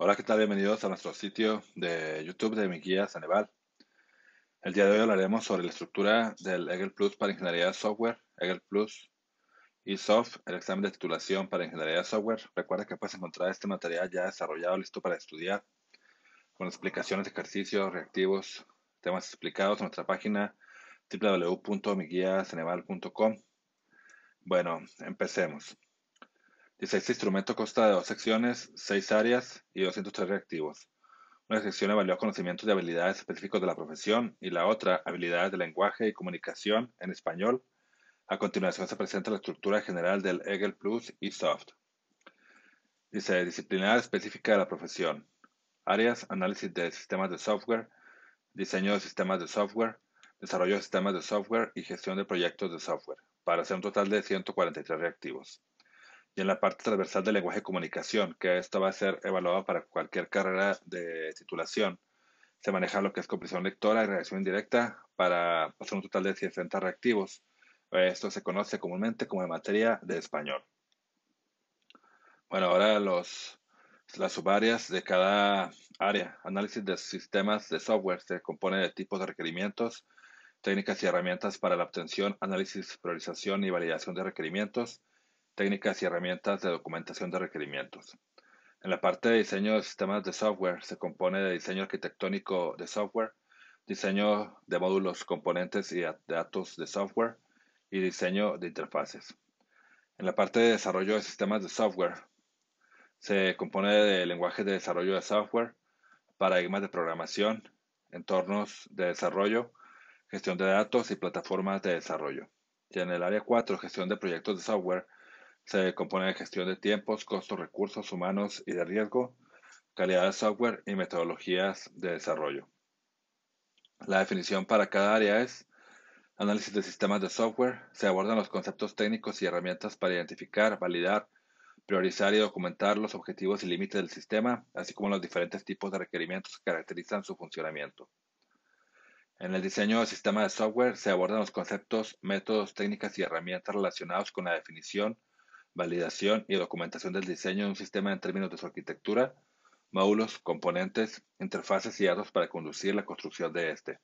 Hola, ¿qué tal? Bienvenidos a nuestro sitio de YouTube de mi guía Ceneval. El día de hoy hablaremos sobre la estructura del EGEL Plus para Ingeniería de Software, EGEL Plus y SOFT, el examen de titulación para Ingeniería de Software. Recuerda que puedes encontrar este material ya desarrollado, listo para estudiar, con explicaciones, ejercicios, reactivos, temas explicados en nuestra página www.miguiaceneval.com. Bueno, empecemos. Dice, este instrumento consta de dos secciones, seis áreas y 203 reactivos. Una sección evalúa conocimientos y habilidades específicos de la profesión y la otra, habilidades de lenguaje y comunicación en español. A continuación se presenta la estructura general del EGEL Plus y SOFT. Dice, disciplinar específica de la profesión. Áreas, análisis de sistemas de software, diseño de sistemas de software, desarrollo de sistemas de software y gestión de proyectos de software, para hacer un total de 143 reactivos y en la parte transversal del lenguaje de comunicación, que esto va a ser evaluado para cualquier carrera de titulación. Se maneja lo que es comprensión lectora y reacción indirecta para hacer un total de 60 reactivos. Esto se conoce comúnmente como en materia de español. Bueno, ahora los, las subáreas de cada área. Análisis de sistemas de software se compone de tipos de requerimientos, técnicas y herramientas para la obtención, análisis, priorización y validación de requerimientos, técnicas y herramientas de documentación de requerimientos. En la parte de diseño de sistemas de software se compone de diseño arquitectónico de software, diseño de módulos, componentes y datos de software y diseño de interfaces. En la parte de desarrollo de sistemas de software se compone de lenguajes de desarrollo de software, paradigmas de programación, entornos de desarrollo, gestión de datos y plataformas de desarrollo. Y en el área 4, gestión de proyectos de software, se compone de gestión de tiempos, costos, recursos humanos y de riesgo, calidad de software y metodologías de desarrollo. La definición para cada área es análisis de sistemas de software. Se abordan los conceptos técnicos y herramientas para identificar, validar, priorizar y documentar los objetivos y límites del sistema, así como los diferentes tipos de requerimientos que caracterizan su funcionamiento. En el diseño de sistemas de software se abordan los conceptos, métodos, técnicas y herramientas relacionados con la definición, validación y documentación del diseño de un sistema en términos de su arquitectura, módulos, componentes, interfaces y datos para conducir la construcción de este.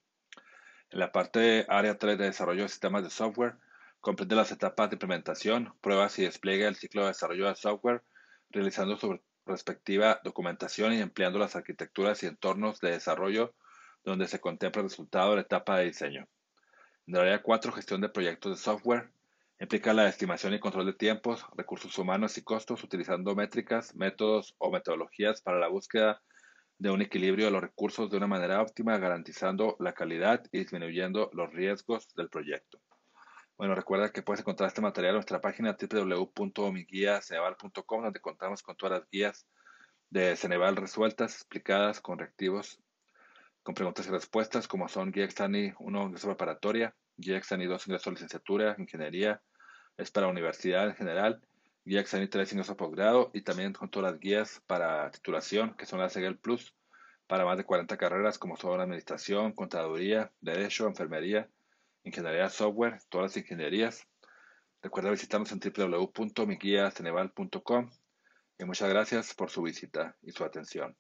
En la parte área 3 de desarrollo de sistemas de software, comprende las etapas de implementación, pruebas y despliegue del ciclo de desarrollo de software, realizando su respectiva documentación y empleando las arquitecturas y entornos de desarrollo donde se contempla el resultado de la etapa de diseño. En el área 4, gestión de proyectos de software, Implica la estimación y control de tiempos, recursos humanos y costos utilizando métricas, métodos o metodologías para la búsqueda de un equilibrio de los recursos de una manera óptima, garantizando la calidad y disminuyendo los riesgos del proyecto. Bueno, recuerda que puedes encontrar este material en nuestra página www.miguiaceneval.com, donde contamos con todas las guías de Ceneval resueltas, explicadas, con reactivos, con preguntas y respuestas, como son Guía Extani 1, ingreso preparatoria, Guía Extani 2, ingreso a licenciatura, ingeniería, es para universidad en general, guía Exani 3 ingreso a posgrado y también con todas las guías para titulación, que son las EGEL Plus, para más de 40 carreras como son administración, contaduría, derecho, enfermería, ingeniería software, todas las ingenierías. Recuerda visitarnos en www.miguiaceneval.com y muchas gracias por su visita y su atención.